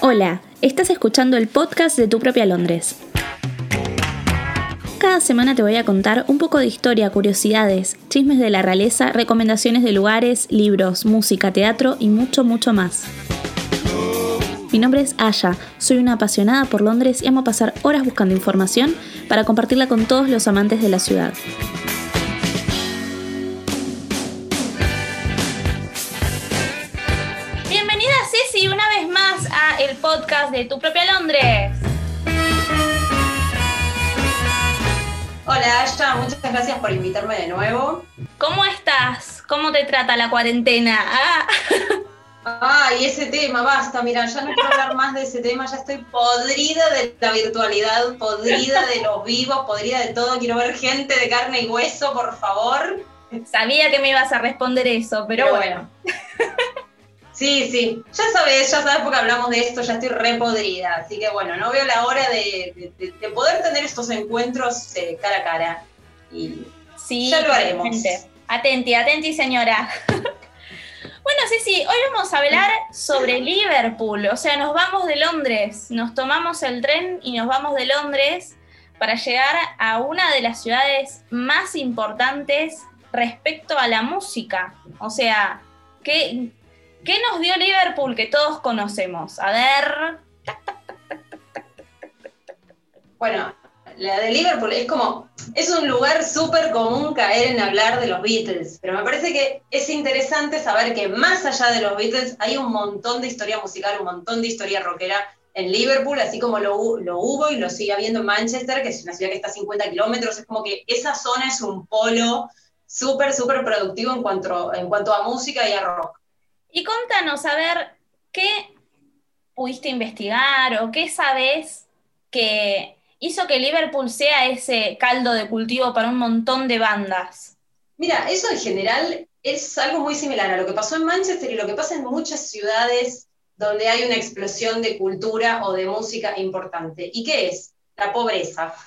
Hola, estás escuchando el podcast de Tu propia Londres. Cada semana te voy a contar un poco de historia, curiosidades, chismes de la realeza, recomendaciones de lugares, libros, música, teatro y mucho, mucho más. Mi nombre es Aya, soy una apasionada por Londres y amo pasar horas buscando información para compartirla con todos los amantes de la ciudad. De Tu propia Londres. Hola Aya, muchas gracias por invitarme de nuevo. ¿Cómo estás? ¿Cómo te trata la cuarentena? Ah. Ay, ese tema, basta, mira, ya no quiero hablar más de ese tema, ya estoy podrida de la virtualidad, podrida de los vivos, podrida de todo, quiero ver gente de carne y hueso, por favor. Sabía que me ibas a responder eso, pero, bueno. Sí, sí, ya sabes, ya sabes porque hablamos de esto, ya estoy re podrida, así que bueno, no veo la hora de, poder tener estos encuentros eh, cara a cara. Y sí, ya lo haremos. Atenti, atenti, señora. Bueno, sí, sí, hoy vamos a hablar sobre Liverpool, o sea, nos vamos de Londres, nos tomamos el tren y nos vamos de Londres para llegar a una de las ciudades más importantes respecto a la música. O sea, ¿qué, qué nos dio Liverpool que todos conocemos? A ver. Bueno, la de Liverpool es como, es un lugar súper común caer en hablar de los Beatles, pero me parece que es interesante saber que más allá de los Beatles hay un montón de historia musical, un montón de historia rockera en Liverpool, así como lo, lo hubo y lo sigue habiendo en Manchester, que es una ciudad que está a 50 kilómetros, es como que esa zona es un polo súper, súper productivo en cuanto, en cuanto a música y a rock. Y contanos, a ver, ¿qué pudiste investigar o qué sabes que hizo que Liverpool sea ese caldo de cultivo para un montón de bandas? Mira, eso en general es algo muy similar a lo que pasó en Manchester y lo que pasa en muchas ciudades donde hay una explosión de cultura o de música importante. ¿Y qué es? La pobreza.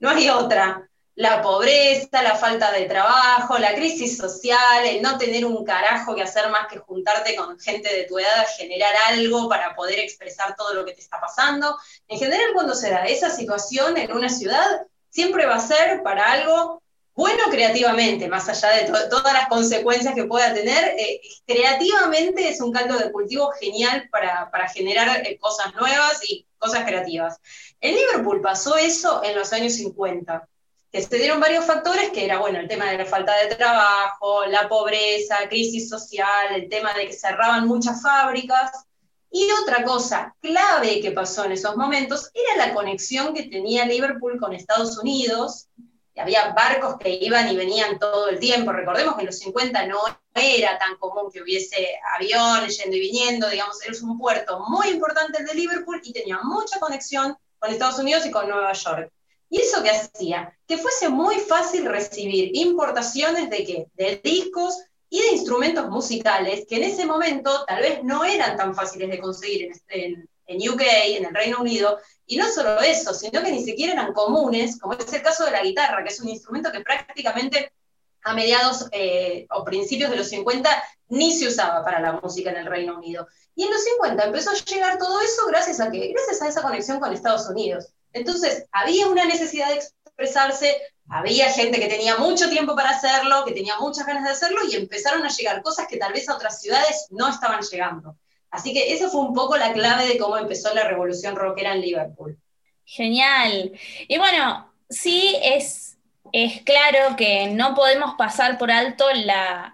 No hay otra la pobreza, la falta de trabajo, la crisis social, el no tener un carajo que hacer más que juntarte con gente de tu edad a generar algo para poder expresar todo lo que te está pasando. En general, cuando se da esa situación en una ciudad, siempre va a ser para algo bueno creativamente, más allá de todas las consecuencias que pueda tener, eh, creativamente es un caldo de cultivo genial para, generar eh, cosas nuevas y cosas creativas. En Liverpool pasó eso en los años 50 que se dieron varios factores, que era, bueno, el tema de la falta de trabajo, la pobreza, crisis social, el tema de que cerraban muchas fábricas. Y otra cosa clave que pasó en esos momentos era la conexión que tenía Liverpool con Estados Unidos. había barcos que iban y venían todo el tiempo. Recordemos que en los 50 no era tan común que hubiese aviones yendo y viniendo, digamos, era un puerto muy importante el de Liverpool y tenía mucha conexión con Estados Unidos y con Nueva York. ¿Y eso qué hacía? Que fuese muy fácil recibir importaciones de qué? De discos y de instrumentos musicales que en ese momento tal vez no eran tan fáciles de conseguir en, en, UK, en el Reino Unido. Y no solo eso, sino que ni siquiera eran comunes, como es el caso de la guitarra, que es un instrumento que prácticamente a mediados eh, o principios de los 50 ni se usaba para la música en el Reino Unido. Y en los 50 empezó a llegar todo eso gracias a que, gracias a esa conexión con Estados Unidos. Entonces, había una necesidad de expresarse, había gente que tenía mucho tiempo para hacerlo, que tenía muchas ganas de hacerlo y empezaron a llegar cosas que tal vez a otras ciudades no estaban llegando. Así que esa fue un poco la clave de cómo empezó la revolución rockera en Liverpool. Genial. Y bueno, sí es, es claro que no podemos pasar por alto la,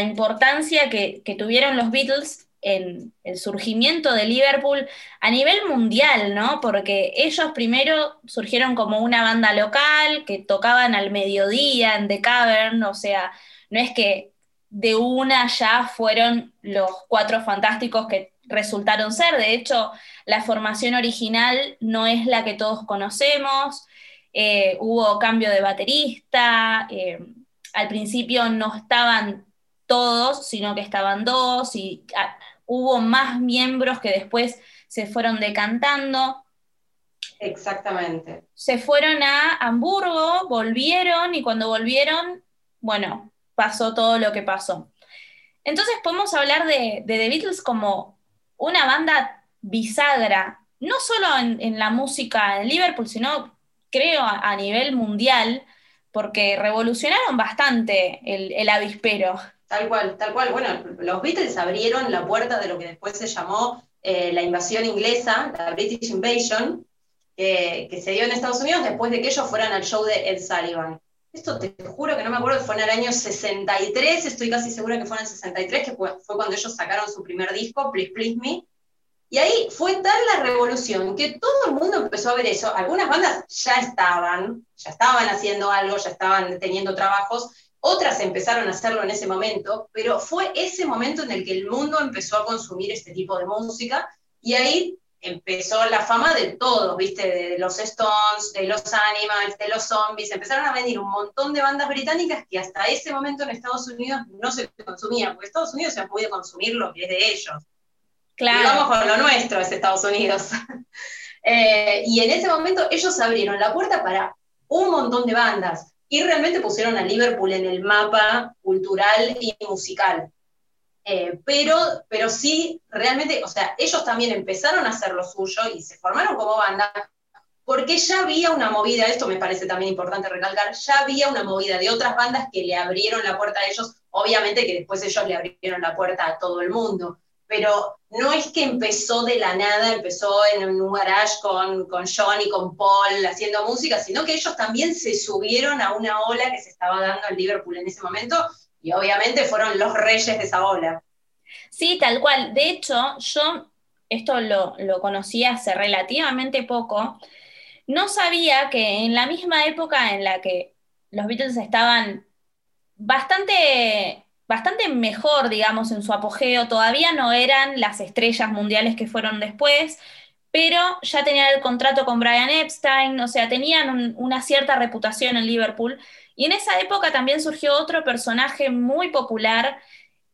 importancia que, que tuvieron los Beatles en el surgimiento de Liverpool a nivel mundial, ¿no? Porque ellos primero surgieron como una banda local que tocaban al mediodía en The Cavern, o sea, no es que de una ya fueron los cuatro fantásticos que resultaron ser, de hecho, la formación original no es la que todos conocemos, eh, hubo cambio de baterista, eh, al principio no estaban todos, sino que estaban dos, y hubo más miembros que después se fueron decantando. Exactamente. Se fueron a Hamburgo, volvieron y cuando volvieron, bueno, pasó todo lo que pasó. Entonces podemos hablar de, The Beatles como una banda bisagra, no solo en, la música en Liverpool, sino creo a, nivel mundial, porque revolucionaron bastante el, avispero. Tal cual, tal cual. Bueno, los Beatles abrieron la puerta de lo que después se llamó eh, la invasión inglesa, la British Invasion, que se dio en Estados Unidos después de que ellos fueran al show de Ed Sullivan. Esto te juro que no me acuerdo, fue en el año 63, estoy casi segura que fue en el 63, que fue, cuando ellos sacaron su primer disco, Please Please Me. Y ahí fue tal la revolución que todo el mundo empezó a ver eso. Algunas bandas ya estaban, ya estaban haciendo algo, ya estaban teniendo trabajos, otras empezaron a hacerlo en ese momento, pero fue ese momento en el que el mundo empezó a consumir este tipo de música y ahí empezó la fama de todos, ¿viste? De los Stones, de los Animals, de los Zombies. Empezaron a venir un montón de bandas británicas que hasta ese momento en Estados Unidos no se consumían, porque Estados Unidos se ha podido consumir lo que es de ellos. Claro. Y vamos con lo nuestro, es Estados Unidos. Eh, y en ese momento ellos abrieron la puerta para un montón de bandas y realmente pusieron a Liverpool en el mapa cultural y musical. Eh, pero, pero sí, realmente, o sea, ellos también empezaron a hacer lo suyo y se formaron como banda, porque ya había una movida, esto me parece también importante recalcar, ya había una movida de otras bandas que le abrieron la puerta a ellos, obviamente que después ellos le abrieron la puerta a todo el mundo, pero no es que empezó de la nada, empezó en un garage con, con John y con Paul haciendo música, sino que ellos también se subieron a una ola que se estaba dando en Liverpool en ese momento y obviamente fueron los reyes de esa ola. Sí, tal cual. De hecho, yo esto lo, lo conocí hace relativamente poco. No sabía que en la misma época en la que los Beatles estaban bastante, bastante mejor, digamos, en su apogeo, todavía no eran las estrellas mundiales que fueron después, pero ya tenían el contrato con Brian Epstein, o sea, tenían una cierta reputación en Liverpool. Y en esa época también surgió otro personaje muy popular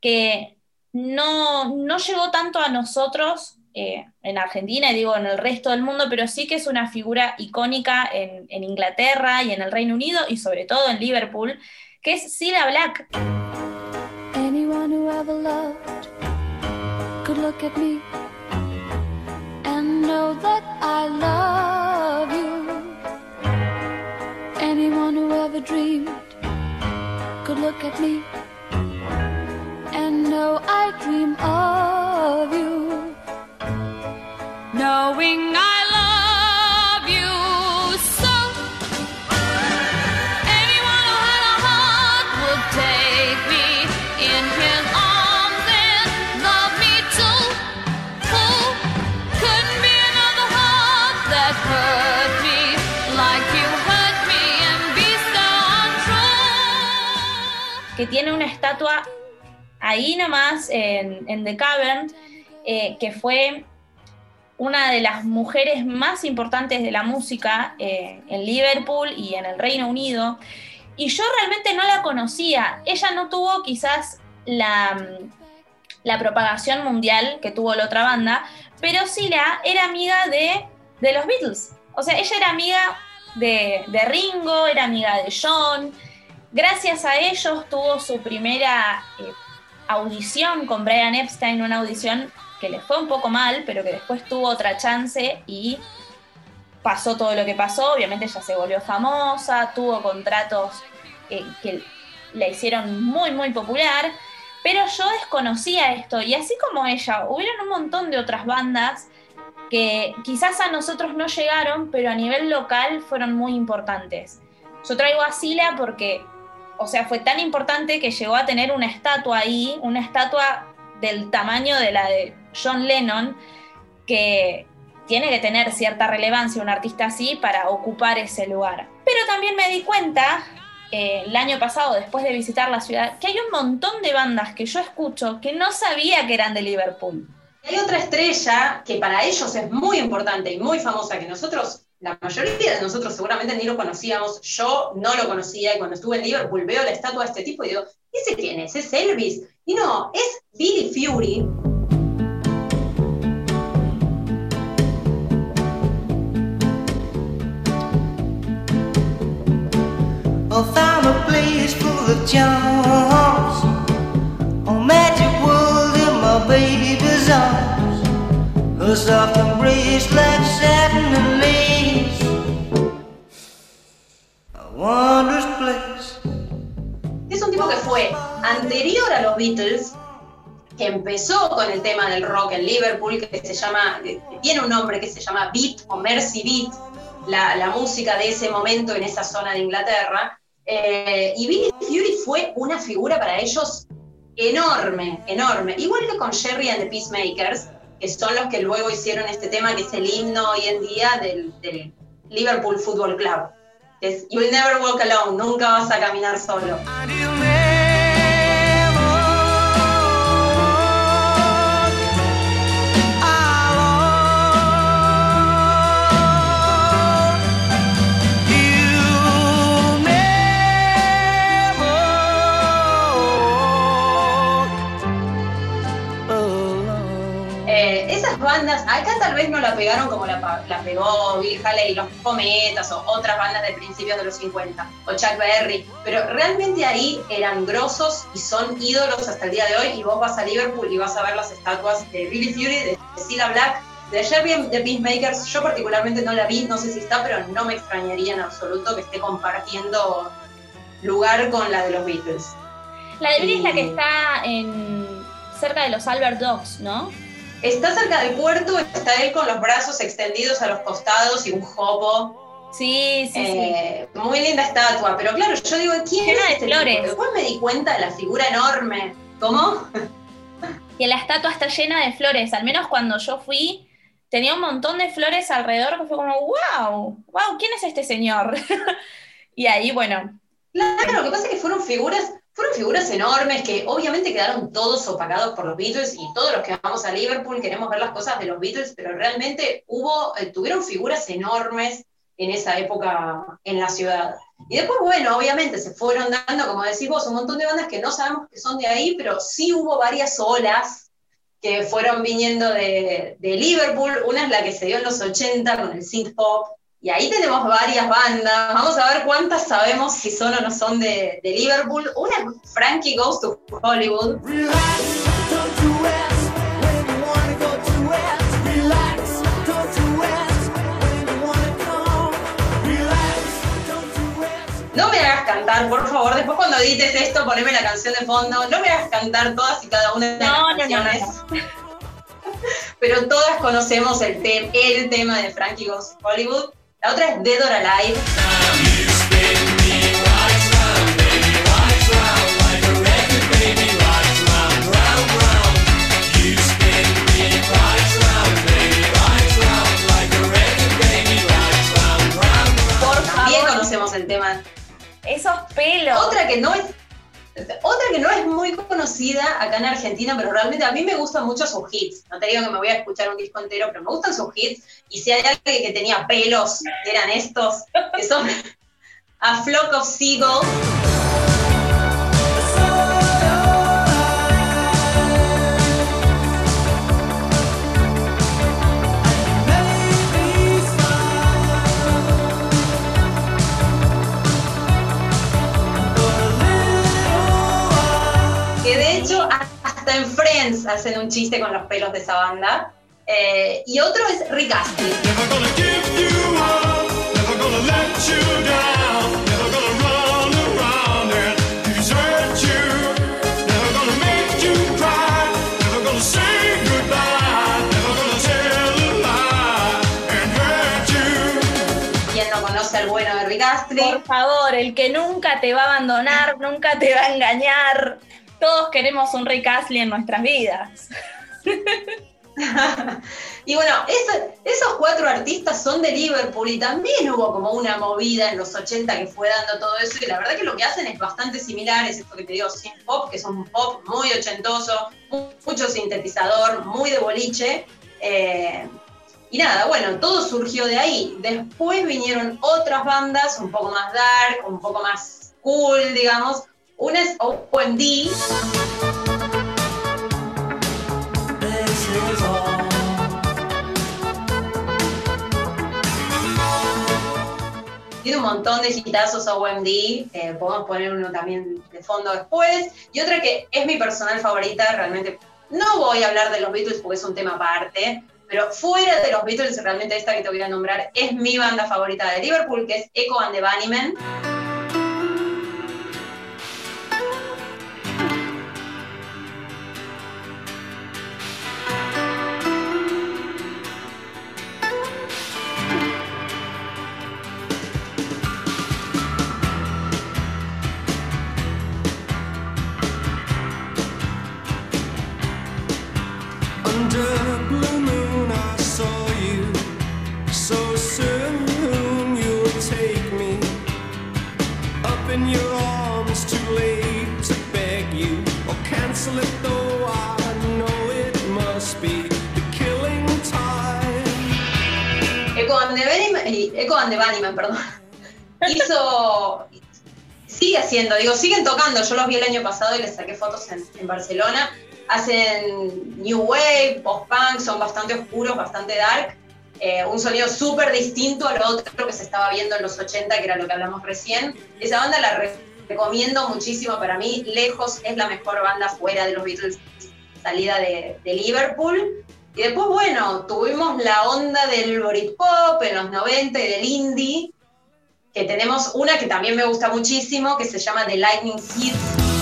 que no, no llegó tanto a nosotros eh, en Argentina y digo en el resto del mundo, pero sí que es una figura icónica en, en, Inglaterra y en el Reino Unido y sobre todo en Liverpool, que es Cilla Black. Ever loved could look at me and know that I love you. Anyone who ever dreamed could look at me and know I dream of you. Knowing I que tiene una estatua ahí nomás en, The Cavern, eh, que fue una de las mujeres más importantes de la música eh, en Liverpool y en el Reino Unido. Y yo realmente no la conocía. Ella no tuvo quizás la, la propagación mundial que tuvo la otra banda, pero sí la, era amiga de, de los Beatles. O sea, ella era amiga de, de Ringo, era amiga de John, Gracias a ellos tuvo su primera eh, audición con Brian Epstein, una audición que le fue un poco mal, pero que después tuvo otra chance y pasó todo lo que pasó. Obviamente ella se volvió famosa, tuvo contratos eh, que la hicieron muy, muy popular, pero yo desconocía esto y así como ella, hubieron un montón de otras bandas que quizás a nosotros no llegaron, pero a nivel local fueron muy importantes. Yo traigo a Sila porque o sea, fue tan importante que llegó a tener una estatua ahí, una estatua del tamaño de la de John Lennon, que tiene que tener cierta relevancia un artista así para ocupar ese lugar. Pero también me di cuenta eh, el año pasado, después de visitar la ciudad, que hay un montón de bandas que yo escucho que no sabía que eran de Liverpool. Hay otra estrella que para ellos es muy importante y muy famosa, que nosotros la mayoría de nosotros seguramente ni lo conocíamos, yo no lo conocía y cuando estuve en Liverpool veo la estatua de este tipo y digo, ¿ese quién es? ¿Es Elvis? Y no, es Billy Fury. Oh, found a place full of charms. Oh, magic songs, who soft and breeze like satin and. Wondrous place. Es un tipo que fue anterior a los Beatles, que empezó con el tema del rock en Liverpool, que se llama, que tiene un nombre que se llama Beat o Mercy Beat, la, la música de ese momento en esa zona de Inglaterra. Eh, y Billy Fury fue una figura para ellos enorme, enorme. Igual que con Jerry and the Peacemakers, que son los que luego hicieron este tema que es el himno hoy en día del, del Liverpool Football Club. Es You'll never walk alone, nunca vas a caminar solo. Bandas, acá tal vez no la pegaron como la, pegó Bill Haley y los Cometas o otras bandas de principios de los 50, o Chuck Berry, pero realmente ahí eran grosos y son ídolos hasta el día de hoy y vos vas a Liverpool y vas a ver las estatuas de Billy Fury, de Cilla Black, de Jerry de Peacemakers, yo particularmente no la vi, no sé si está, pero no me extrañaría en absoluto que esté compartiendo lugar con la de los Beatles. La de Billy es la que está en cerca de los Albert Dogs, ¿no? Está cerca del puerto, está él con los brazos extendidos a los costados y un jopo. Sí, sí, sí. Eh, muy linda estatua, pero claro, yo digo, ¿quién Llena de este flores. Después me di cuenta de la figura enorme. ¿Cómo? Que la estatua está llena de flores, al menos cuando yo fui, tenía un montón de flores alrededor que fue como, wow, wow, ¿quién es este señor? y ahí, bueno. Claro, lo que pasa es que fueron figuras fueron figuras enormes que obviamente quedaron todos opacados por los Beatles y todos los que vamos a Liverpool queremos ver las cosas de los Beatles, pero realmente hubo, eh, tuvieron figuras enormes en esa época en la ciudad. Y después, bueno, obviamente se fueron dando, como decís vos, un montón de bandas que no sabemos que son de ahí, pero sí hubo varias olas que fueron viniendo de, de Liverpool. Una es la que se dio en los 80 con el synth pop, y ahí tenemos varias bandas. Vamos a ver cuántas sabemos si son o no son de, Liverpool. Una es Frankie Goes to Hollywood. No me hagas cantar, por favor. Después cuando edites esto, poneme la canción de fondo. No me hagas cantar todas y cada una de las canciones. Pero todas conocemos el, el tema de Frankie Goes to Hollywood. La otra es Dead or Alive. También conocemos el tema. Esos pelos. Otra que no es otra que no es muy conocida acá en Argentina, pero realmente a mí me gustan mucho sus hits. No te digo que me voy a escuchar un disco entero, pero me gustan sus hits. Y si hay alguien que tenía pelos, eran estos, que son A Flock of Seagulls. Hacen un chiste con los pelos de esa banda. Eh, y otro es Rick Astley. ¿Quién no conoce al bueno de Rick Astley? Por favor, el que nunca te va a abandonar, nunca te va a engañar todos queremos un Rick Astley en nuestras vidas. y bueno, esos cuatro artistas son de Liverpool y también hubo como una movida en los 80 que fue dando todo eso y la verdad que lo que hacen es bastante similar, es esto que te digo, synth pop, que es un pop muy ochentoso, mucho sintetizador, muy de boliche. Eh, y nada, bueno, todo surgió de ahí. Después vinieron otras bandas un poco más dark, un poco más cool, digamos, una es OMD. Tiene un montón de hitazos OMD, podemos poner uno también de fondo después. Y otra que es mi personal favorita, realmente no voy a hablar de los Beatles porque es un tema aparte, pero fuera de los Beatles, realmente esta que te voy a nombrar es mi banda favorita de Liverpool, que es Echo and the Bunnymen. Echo and the Bunnymen, perdón, hizo, sigue haciendo, digo, siguen tocando, yo los vi el año pasado y les saqué fotos en, Barcelona, hacen New Wave, post-punk, son bastante oscuros, bastante dark, eh, un sonido súper distinto a lo otro que se estaba viendo en los 80, que era lo que hablamos recién. Esa banda la recomiendo muchísimo para mí, lejos es la mejor banda fuera de los Beatles, salida de, de Liverpool. Y después, bueno, tuvimos la onda del Britpop en los 90 y del indie, que tenemos una que también me gusta muchísimo, que se llama The Lightning Seeds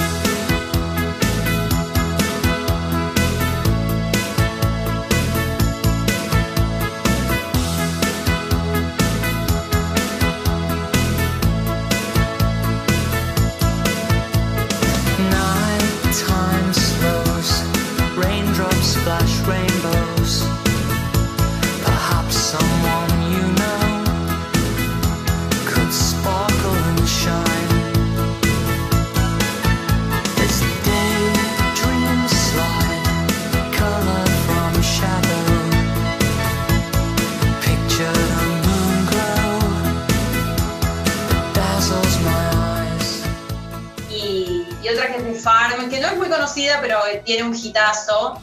tiene un hitazo.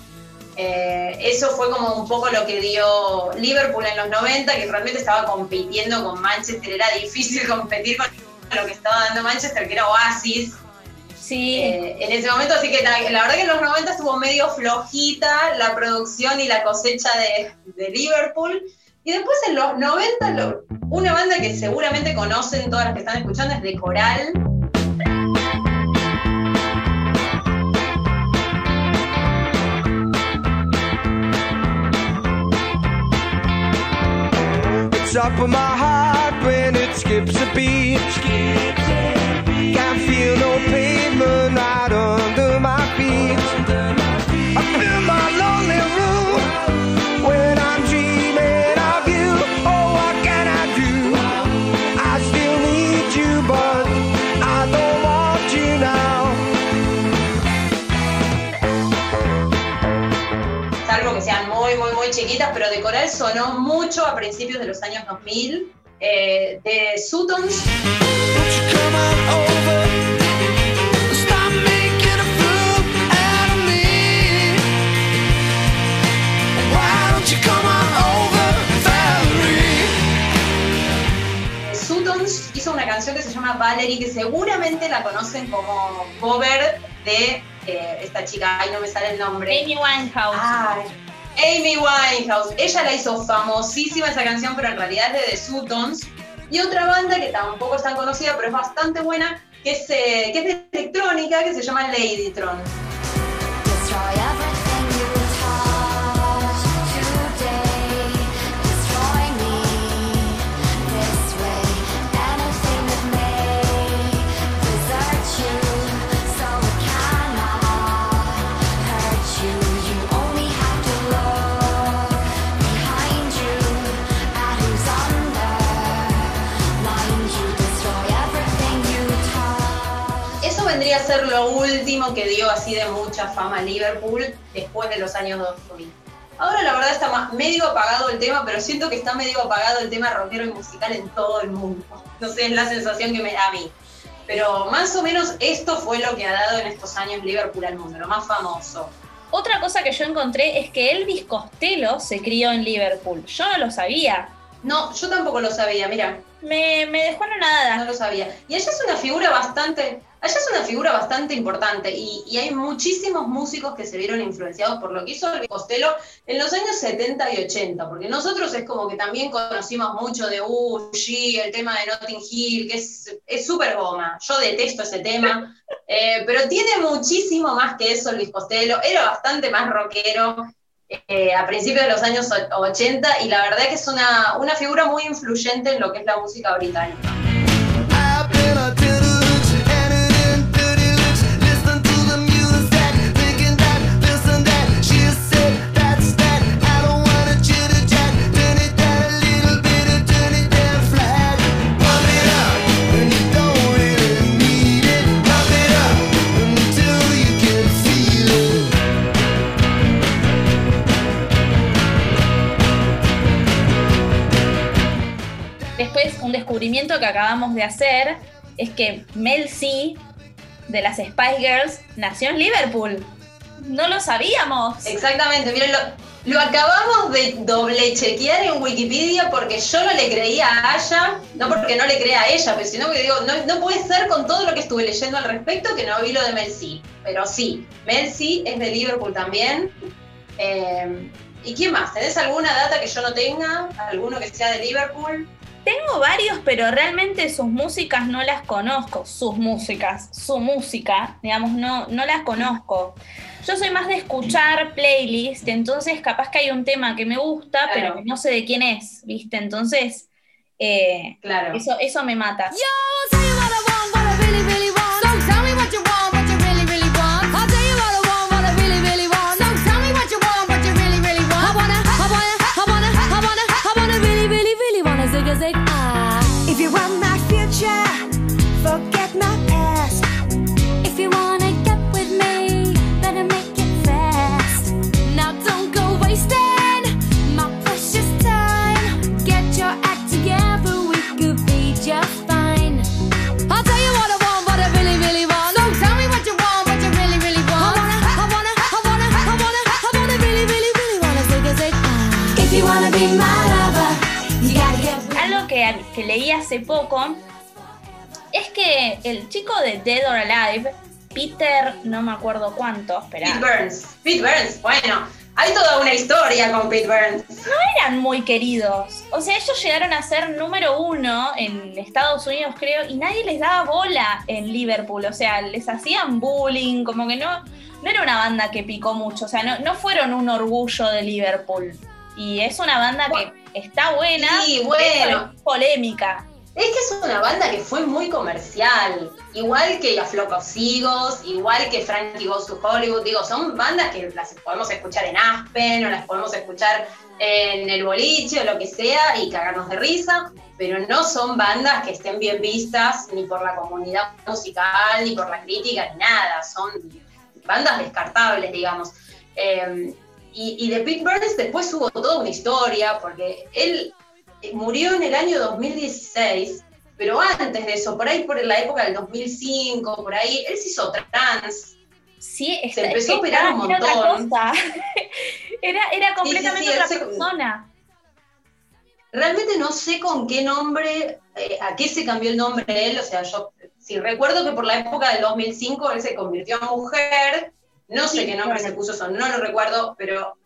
Eh, eso fue como un poco lo que dio Liverpool en los 90, que realmente estaba compitiendo con Manchester. Era difícil competir con lo que estaba dando Manchester, que era Oasis. Sí. Eh, en ese momento, así que la, verdad que en los 90 estuvo medio flojita la producción y la cosecha de, de Liverpool. Y después en los 90, una banda que seguramente conocen todas las que están escuchando es de Coral top of my heart when it skips a beat. Can't feel no pavement chiquitas, pero de coral sonó mucho a principios de los años 2000, eh, de Sutons. Sutons hizo una canción que se llama Valerie, que seguramente la conocen como cover de eh, esta chica, ay no me sale el nombre. Amy Winehouse. Amy Winehouse. Ella la hizo famosísima esa canción, pero en realidad es de The Sutons. Y otra banda que tampoco es tan conocida, pero es bastante buena, que es, eh, que es de electrónica, que se llama Ladytron. Vendría a ser lo último que dio así de mucha fama a Liverpool después de los años 2000. Ahora la verdad está más, medio apagado el tema, pero siento que está medio apagado el tema rockero y musical en todo el mundo. No sé, es la sensación que me da a mí. Pero más o menos esto fue lo que ha dado en estos años Liverpool al mundo, lo más famoso. Otra cosa que yo encontré es que Elvis Costello se crió en Liverpool. Yo no lo sabía. No, yo tampoco lo sabía, mira. Me, me dejó en nada. No lo sabía. Y ella es una figura bastante, Allá es una figura bastante importante y, hay muchísimos músicos que se vieron influenciados por lo que hizo Elvis Costello en los años 70 y 80, porque nosotros es como que también conocimos mucho de uh, el tema de Notting Hill, que es súper goma. Yo detesto ese tema, eh, pero tiene muchísimo más que eso Elvis Costello. Era bastante más rockero. Eh, a principios de los años 80 y la verdad que es una, una figura muy influyente en lo que es la música británica. Descubrimiento que acabamos de hacer es que Mel C de las Spice Girls nació en Liverpool. No lo sabíamos. Exactamente, miren, lo, acabamos de doble chequear en Wikipedia porque yo no le creía a ella, no porque no le crea a ella, pero sino que digo, no, puede ser con todo lo que estuve leyendo al respecto que no vi lo de Mel C. Pero sí, Mel C es de Liverpool también. Eh, ¿Y quién más? ¿Tenés alguna data que yo no tenga? ¿Alguno que sea de Liverpool? Tengo varios, pero realmente sus músicas no las conozco. Sus músicas, su música, digamos, no, no las conozco. Yo soy más de escuchar playlist, entonces capaz que hay un tema que me gusta, pero no sé de quién es, ¿viste? Entonces, eh, claro. eso, eso me mata. que el chico de Dead or Alive, Peter, no me acuerdo cuánto, espera. Pete Burns, Pete Burns, bueno, hay toda una historia con Pete Burns. No eran muy queridos. O sea, ellos llegaron a ser número uno en Estados Unidos, creo, y nadie les daba bola en Liverpool. O sea, les hacían bullying, como que no, no era una banda que picó mucho. O sea, no, no fueron un orgullo de Liverpool. Y es una banda que está buena, sí, bueno. es polémica. Es que es una banda que fue muy comercial, igual que Aflocos igual que Frankie Goes to Hollywood, digo, son bandas que las podemos escuchar en Aspen o las podemos escuchar en el boliche o lo que sea y cagarnos de risa, pero no son bandas que estén bien vistas ni por la comunidad musical, ni por la crítica, ni nada, son bandas descartables, digamos. Eh, y, de Pete Burns después hubo toda una historia, porque él murió en el año 2016, pero antes de eso, por ahí por la época del 2005, por ahí, él se hizo trans. Sí, se empezó a operar un montón. Era, era, completamente otra persona. Realmente no sé con qué nombre, eh, a qué se cambió el nombre de él, o sea, yo sí recuerdo que por la época del 2005 él se convirtió en mujer no sé qué nombre se puso eso, no lo recuerdo, pero,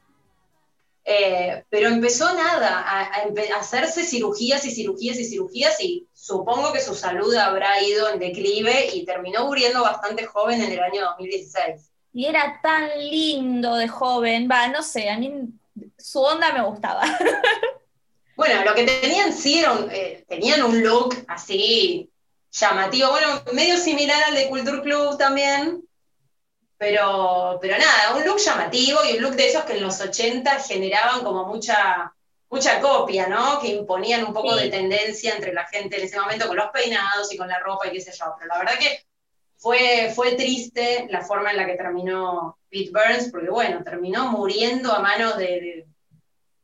eh, pero empezó nada, a, hacerse cirugías y cirugías y cirugías y supongo que su salud habrá ido en declive y terminó muriendo bastante joven en el año 2016. Y era tan lindo de joven, va, no sé, a mí su onda me gustaba. Bueno, lo que tenían sí era eh, tenían un look así llamativo, bueno, medio similar al de Culture Club también, pero, pero nada, un look llamativo y un look de esos que en los 80 generaban como mucha, mucha copia, ¿no? Que imponían un poco de tendencia entre la gente en ese momento con los peinados y con la ropa y qué sé yo. Pero la verdad que fue, fue triste la forma en la que terminó Pete Burns, porque bueno, terminó muriendo a manos de,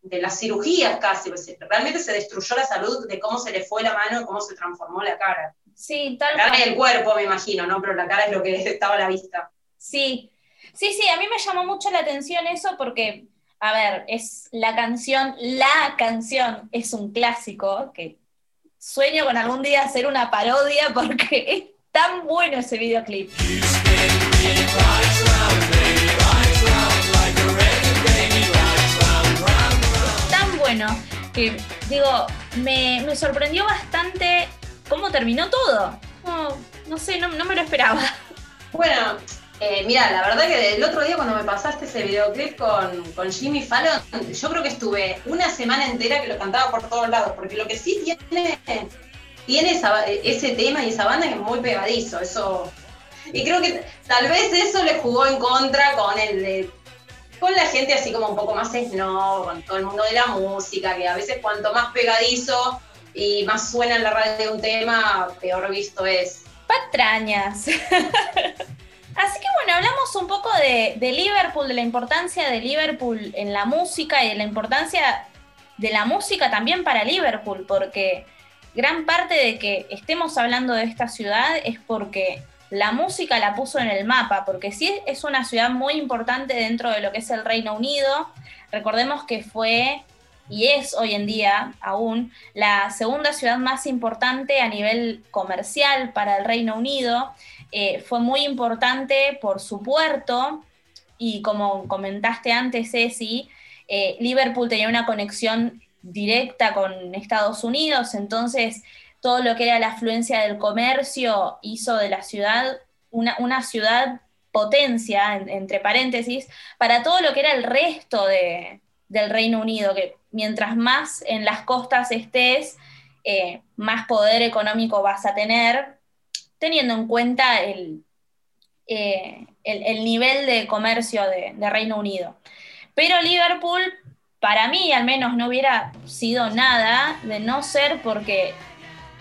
de, las cirugías casi. Pues, realmente se destruyó la salud de cómo se le fue la mano, cómo se transformó la cara. Sí, tal La cara y el cuerpo, me imagino, ¿no? Pero la cara es lo que estaba a la vista. Sí, sí, sí, a mí me llamó mucho la atención eso porque, a ver, es la canción, la canción es un clásico que sueño con algún día hacer una parodia porque es tan bueno ese videoclip. Tan bueno que, digo, me, sorprendió bastante cómo terminó todo. No, sé, no, me lo esperaba. Bueno, eh, mira, la verdad que el otro día cuando me pasaste ese videoclip con, con, Jimmy Fallon, yo creo que estuve una semana entera que lo cantaba por todos lados, porque lo que sí tiene tiene ese tema y esa banda que es muy pegadizo, eso. Y creo que tal vez eso le jugó en contra con el de, con la gente así como un poco más snob, con todo el mundo de la música, que a veces cuanto más pegadizo y más suena en la radio un tema, peor visto es. Patrañas. Así que bueno, hablamos un poco de, de, Liverpool, de la importancia de Liverpool en la música y de la importancia de la música también para Liverpool, porque gran parte de que estemos hablando de esta ciudad es porque la música la puso en el mapa, porque sí es una ciudad muy importante dentro de lo que es el Reino Unido. Recordemos que fue y es hoy en día aún la segunda ciudad más importante a nivel comercial para el Reino Unido. Eh, fue muy importante por su puerto. Y como comentaste antes, Ceci, eh, Liverpool tenía una conexión directa con Estados Unidos, entonces todo lo que era la afluencia del comercio hizo de la ciudad una, ciudad potencia, entre paréntesis, para todo lo que era el resto del Reino Unido, que mientras más en las costas estés, eh, más poder económico vas a tener, teniendo en cuenta el, eh, nivel de comercio de, de Reino Unido. Pero Liverpool para mí al menos no hubiera sido nada de no ser porque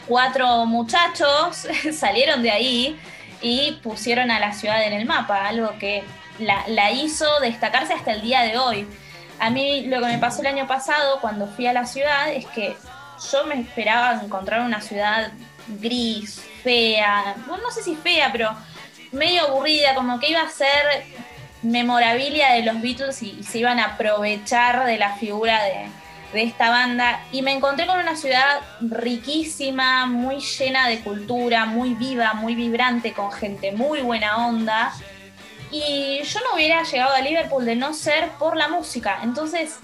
cuatro muchachos salieron de ahí y pusieron a la ciudad en el mapa, algo que la, hizo destacarse hasta el día de hoy. A mí lo que me pasó el año pasado cuando fui a la ciudad es que yo me esperaba encontrar una ciudad gris, fea, no sé si fea, pero medio aburrida, como que iba a ser memorabilia de los Beatles y, se iban a aprovechar de la figura de, esta banda. Y me encontré con una ciudad riquísima, muy llena de cultura, muy viva, muy vibrante, con gente muy buena onda. Y yo no hubiera llegado a Liverpool de no ser por la música. Entonces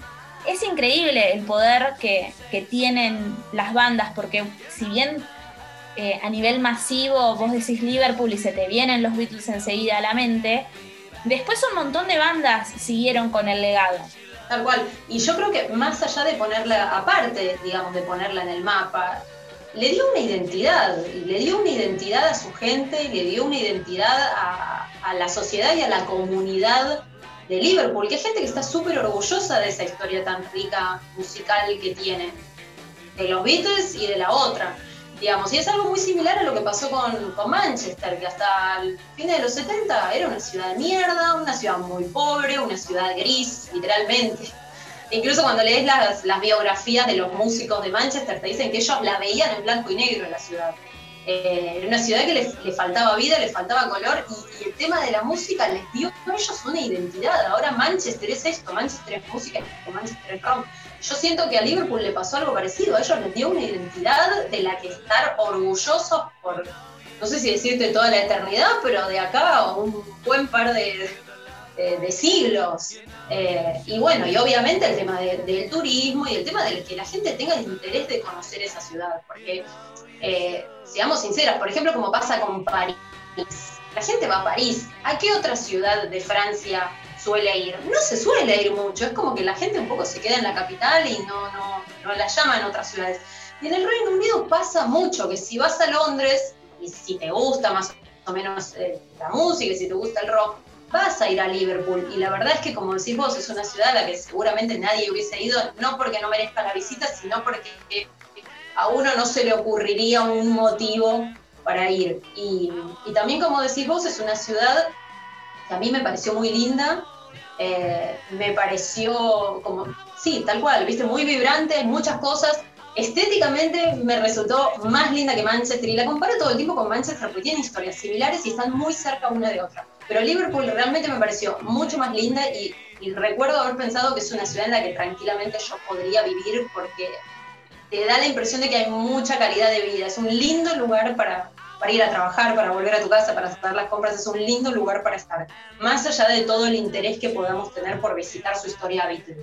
es increíble el poder que, tienen las bandas, porque si bien eh, a nivel masivo vos decís Liverpool y se te vienen los Beatles enseguida a la mente, Después un montón de bandas siguieron con el legado. Tal cual. Y yo creo que más allá de ponerla aparte, digamos, de ponerla en el mapa, le dio una identidad, le dio una identidad a su gente, y le dio una identidad a, a la sociedad y a la comunidad de Liverpool, que hay gente que está súper orgullosa de esa historia tan rica musical que tiene, de los Beatles y de la otra digamos, y es algo muy similar a lo que pasó con, Manchester, que hasta el fin de los 70 era una ciudad de mierda, una ciudad muy pobre, una ciudad gris, literalmente. Incluso cuando lees las, las biografías de los músicos de Manchester, te dicen que ellos la veían en blanco y negro en la ciudad. Eh, era una ciudad que le faltaba vida, le faltaba color, y, el tema de la música les dio a ellos una identidad. Ahora Manchester es esto, Manchester es música, Manchester es rock. Yo siento que a Liverpool le pasó algo parecido, a ellos les dio una identidad de la que estar orgullosos por, no sé si decirte toda la eternidad, pero de acá un buen par de, siglos. Eh, y bueno, y obviamente el tema del turismo y el tema de que la gente tenga el interés de conocer esa ciudad, porque eh, seamos sinceras, por ejemplo, como pasa con París. La gente va a París. ¿A qué otra ciudad de Francia suele ir? No se suele ir mucho. Es como que la gente un poco se queda en la capital y no, no, no la llama en otras ciudades. Y en el Reino Unido pasa mucho que si vas a Londres y si te gusta más o menos eh, la música, y si te gusta el rock, vas a ir a Liverpool. Y la verdad es que, como decís vos, es una ciudad a la que seguramente nadie hubiese ido, no porque no merezca la visita, sino porque a uno no se le ocurriría un motivo para ir. Y, también, como decís vos, es una ciudad que a mí me pareció muy linda, eh, me pareció como, sí, tal cual, viste, muy vibrante, muchas cosas. Estéticamente me resultó más linda que Manchester y la comparo todo el tiempo con Manchester porque tienen historias similares y están muy cerca una de otra. Pero Liverpool realmente me pareció mucho más linda y, y recuerdo haber pensado que es una ciudad en la que tranquilamente yo podría vivir porque te da la impresión de que hay mucha calidad de vida. Es un lindo lugar para, para ir a trabajar, para volver a tu casa, para hacer las compras, es un lindo lugar para estar, más allá de todo el interés que podamos tener por visitar su historia habitual.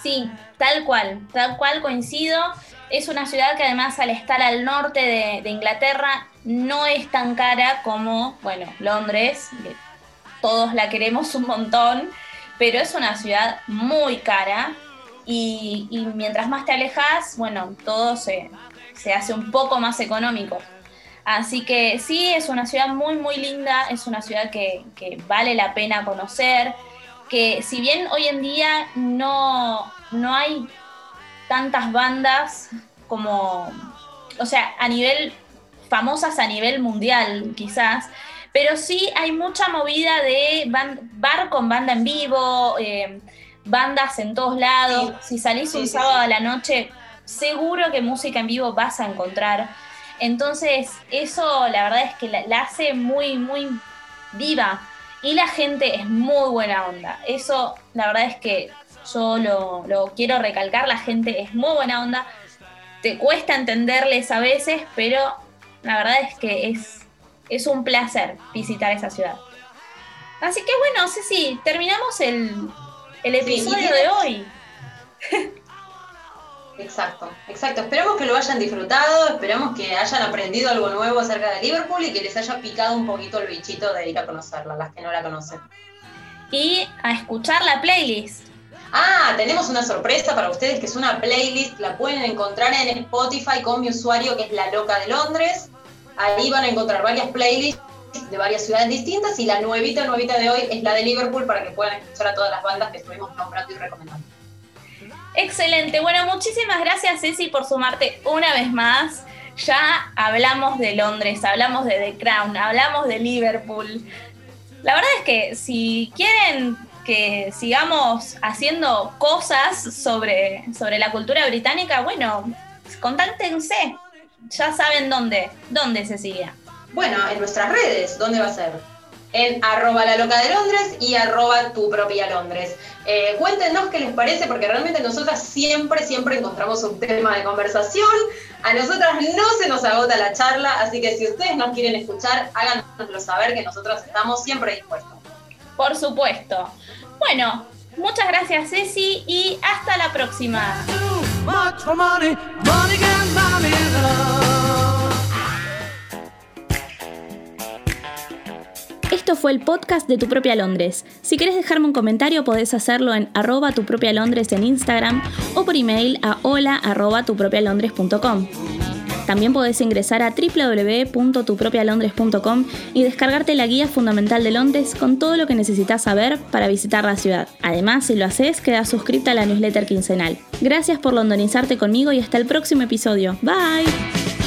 Sí, tal cual, tal cual coincido. Es una ciudad que además al estar al norte de, Inglaterra no es tan cara como, bueno, Londres, todos la queremos un montón, pero es una ciudad muy cara y, mientras más te alejas, bueno, todo se, hace un poco más económico. Así que sí, es una ciudad muy, muy linda, es una ciudad que, que vale la pena conocer que si bien hoy en día no, no hay tantas bandas como, o sea, a nivel, famosas a nivel mundial quizás, pero sí hay mucha movida de bar con banda en vivo, eh, bandas en todos lados, si salís un sábado a la noche, seguro que música en vivo vas a encontrar. Entonces, eso la verdad es que la hace muy, muy viva y la gente es muy buena onda. Eso, la verdad es que yo lo, quiero recalcar, la gente es muy buena onda. Te cuesta entenderles a veces, pero la verdad es que es, es un placer visitar esa ciudad. Así que bueno, Ceci, terminamos el, el episodio de hoy. Exacto, exacto. Esperamos que lo hayan disfrutado, esperamos que hayan aprendido algo nuevo acerca de Liverpool y que les haya picado un poquito el bichito de ir a conocerla, las que no la conocen. Y a escuchar la playlist. Ah, tenemos una sorpresa para ustedes que es una playlist, la pueden encontrar en Spotify con mi usuario que es La Loca de Londres. Ahí van a encontrar varias playlists de varias ciudades distintas y la nuevita, nuevita de hoy es la de Liverpool para que puedan escuchar a todas las bandas que estuvimos nombrando y recomendando. Excelente. Bueno, muchísimas gracias, Ceci, por sumarte una vez más. Ya hablamos de Londres, hablamos de The Crown, hablamos de Liverpool. La verdad es que si quieren que sigamos haciendo cosas sobre, sobre la cultura británica, bueno, contáctense. Ya saben dónde, dónde se sigue. Bueno, en nuestras redes, ¿dónde va a ser? En arroba la loca de Londres y arroba tu propia Londres. Eh, cuéntenos qué les parece, porque realmente nosotras siempre, siempre encontramos un tema de conversación. A nosotras no se nos agota la charla, así que si ustedes nos quieren escuchar, háganoslo saber que nosotros estamos siempre dispuestos. Por supuesto. Bueno, muchas gracias Ceci y hasta la próxima. Esto fue el podcast de Tu Propia Londres. Si quieres dejarme un comentario podés hacerlo en arroba tu propia Londres en Instagram o por email a hola arroba tupropialondres.com. También podés ingresar a www.tupropialondres.com y descargarte la guía fundamental de Londres con todo lo que necesitas saber para visitar la ciudad. Además, si lo haces, quedas suscrita a la newsletter quincenal. Gracias por londonizarte conmigo y hasta el próximo episodio. Bye.